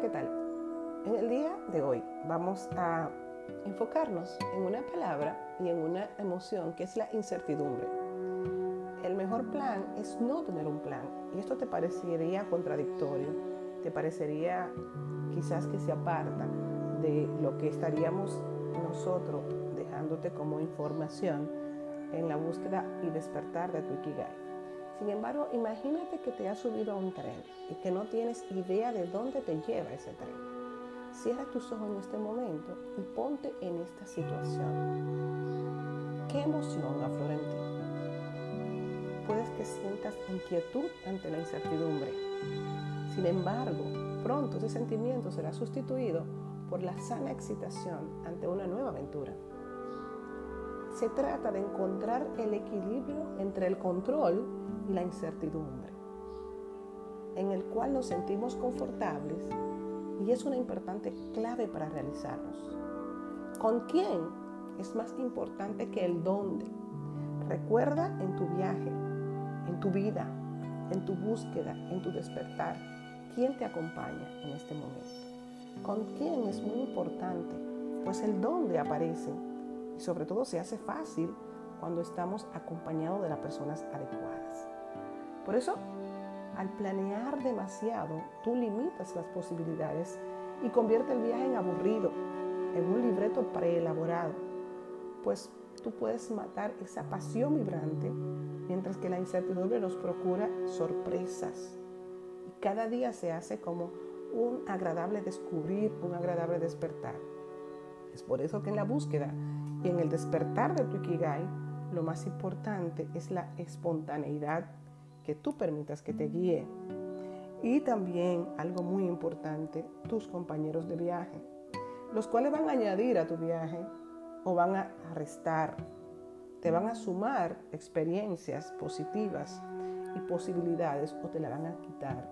¿qué tal? En el día de hoy vamos a enfocarnos en una palabra y en una emoción que es la incertidumbre. El mejor plan es no tener un plan y esto te parecería contradictorio, te parecería quizás que se aparta de lo que estaríamos nosotros dejándote como información en la búsqueda y despertar de tu Ikigai. Sin embargo, imagínate que te has subido a un tren y que no tienes idea de dónde te lleva ese tren. Cierra tus ojos en este momento y ponte en esta situación. ¿Qué emoción aflora en ti? Puedes que sientas inquietud ante la incertidumbre. Sin embargo, pronto ese sentimiento será sustituido por la sana excitación ante una nueva aventura. Se trata de encontrar el equilibrio entre el control y la incertidumbre, en el cual nos sentimos confortables y es una importante clave para realizarnos. ¿Con quién es más importante que el dónde? Recuerda en tu viaje, en tu vida, en tu búsqueda, en tu despertar, quién te acompaña en este momento. ¿Con quién es muy importante? Pues el dónde aparece y sobre todo se hace fácil cuando estamos acompañados de las personas adecuadas. Por eso, al planear demasiado, tú limitas las posibilidades y convierte el viaje en aburrido, en un libreto preelaborado, pues tú puedes matar esa pasión vibrante mientras que la incertidumbre nos procura sorpresas. Y cada día se hace como un agradable descubrir, un agradable despertar. Por eso que en la búsqueda y en el despertar de tu Ikigai, lo más importante es la espontaneidad que tú permitas que te guíe. Y también algo muy importante, tus compañeros de viaje, los cuales van a añadir a tu viaje o van a restar, te van a sumar experiencias positivas y posibilidades o te la van a quitar.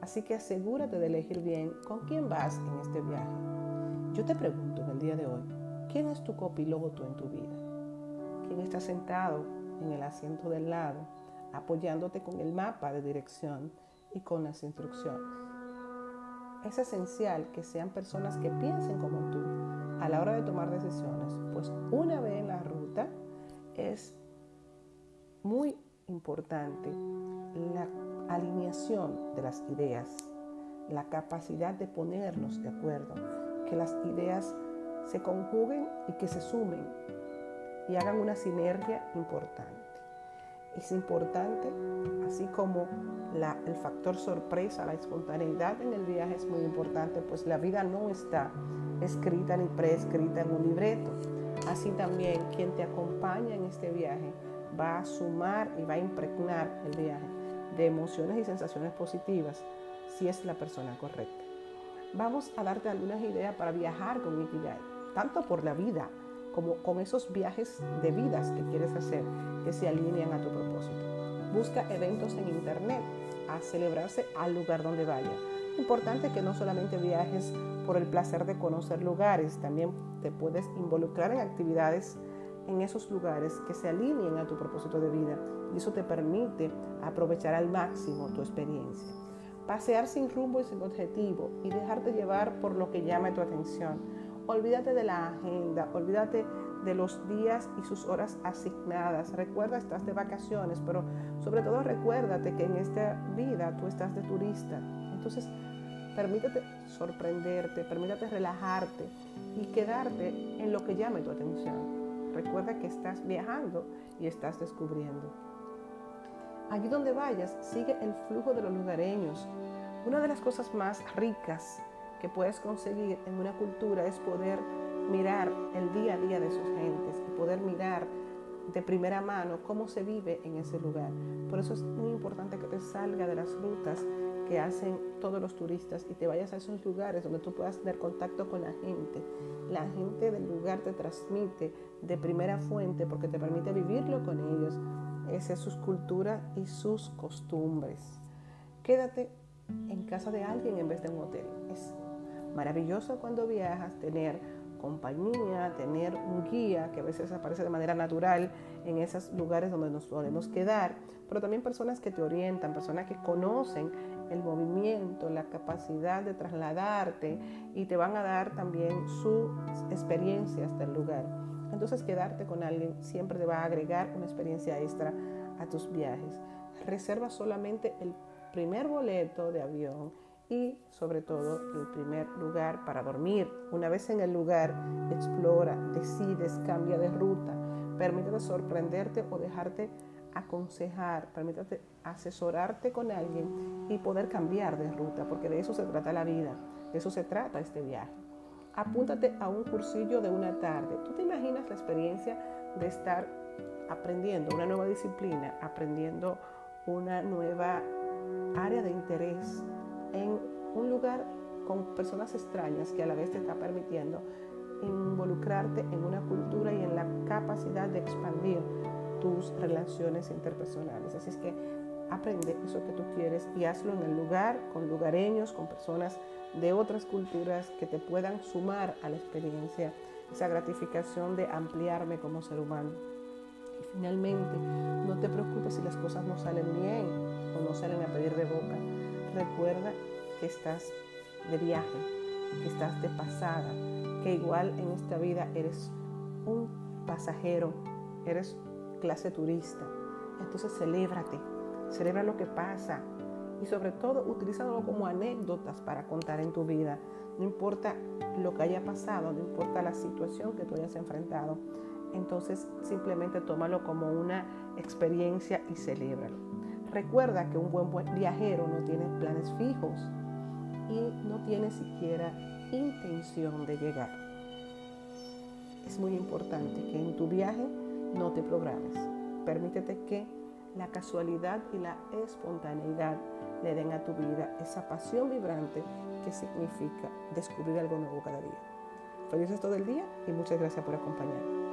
Así que asegúrate de elegir bien con quién vas en este viaje. Yo te pregunto el día de hoy, ¿quién es tu copiloto en tu vida? ¿Quién está sentado en el asiento del lado? apoyándote con el mapa de dirección y con las instrucciones. Es esencial que sean personas que piensen como tú a la hora de tomar decisiones, pues una vez en la ruta es muy importante la alineación de las ideas, la capacidad de ponernos de acuerdo, que las ideas se conjuguen y que se sumen y hagan una sinergia importante es importante, así como el factor sorpresa, la espontaneidad en el viaje es muy importante, pues la vida no está escrita ni preescrita en un libreto. Así también quien te acompaña en este viaje va a sumar y va a impregnar el viaje de emociones y sensaciones positivas si es la persona correcta. Vamos a darte algunas ideas para viajar con Ikigai, tanto por la vida, como con esos viajes de vidas que quieres hacer que se alinean a tu propósito. Busca eventos en internet a celebrarse al lugar donde vaya. Importante que no solamente viajes por el placer de conocer lugares, también te puedes involucrar en actividades en esos lugares que se alineen a tu propósito de vida y eso te permite aprovechar al máximo tu experiencia. Pasear sin rumbo y sin objetivo y dejarte llevar por lo que llame tu atención Olvídate de la agenda, olvídate de los días y sus horas asignadas. Recuerda, estás de vacaciones, pero sobre todo recuérdate que en esta vida tú estás de turista. Entonces, permítete sorprenderte, permítete relajarte y quedarte en lo que llame tu atención. Recuerda que estás viajando y estás descubriendo. Allí donde vayas, sigue el flujo de los lugareños. Una de las cosas más ricas que puedes conseguir en una cultura es poder mirar el día a día de sus gentes y poder mirar de primera mano cómo se vive en ese lugar. Por eso es muy importante que te salga de las rutas que hacen todos los turistas y te vayas a esos lugares donde tú puedas tener contacto con la gente. La gente del lugar te transmite de primera fuente porque te permite vivirlo con ellos. Esa es su cultura y sus costumbres. Quédate en casa de alguien en vez de un hotel. Es maravilloso cuando viajas tener compañía, tener un guía que a veces aparece de manera natural en esos lugares donde nos podemos quedar, pero también personas que te orientan, personas que conocen el movimiento, la capacidad de trasladarte y te van a dar también sus experiencias del lugar. Entonces quedarte con alguien siempre te va a agregar una experiencia extra a tus viajes. Reserva solamente el primer boleto de avión y sobre todo el primer lugar para dormir. Una vez en el lugar, explora, decides, cambia de ruta, permítete sorprenderte o dejarte aconsejar, permítete asesorarte con alguien y poder cambiar de ruta, porque de eso se trata la vida, de eso se trata este viaje. Apúntate a un cursillo de una tarde. ¿Tú te imaginas la experiencia de estar aprendiendo una nueva disciplina, aprendiendo una nueva área de interés en un lugar con personas extrañas que a la vez te está permitiendo involucrarte en una cultura y en la capacidad de expandir tus relaciones interpersonales. Así es que aprende eso que tú quieres y hazlo en el lugar, con lugareños, con personas de otras culturas que te puedan sumar a la experiencia, esa gratificación de ampliarme como ser humano. Y finalmente, no te preocupes si las cosas no salen bien o no salen a pedir de boca. Recuerda que estás de viaje, que estás de pasada, que igual en esta vida eres un pasajero, eres clase turista. Entonces celébrate, celebra lo que pasa y sobre todo utilízalo como anécdotas para contar en tu vida. No importa lo que haya pasado, no importa la situación que tú hayas enfrentado. Entonces simplemente tómalo como una experiencia y celébralo. Recuerda que un buen viajero no tiene planes fijos y no tiene siquiera intención de llegar. Es muy importante que en tu viaje no te programes. Permítete que la casualidad y la espontaneidad le den a tu vida esa pasión vibrante que significa descubrir algo nuevo cada día. Feliz resto del día y muchas gracias por acompañarme.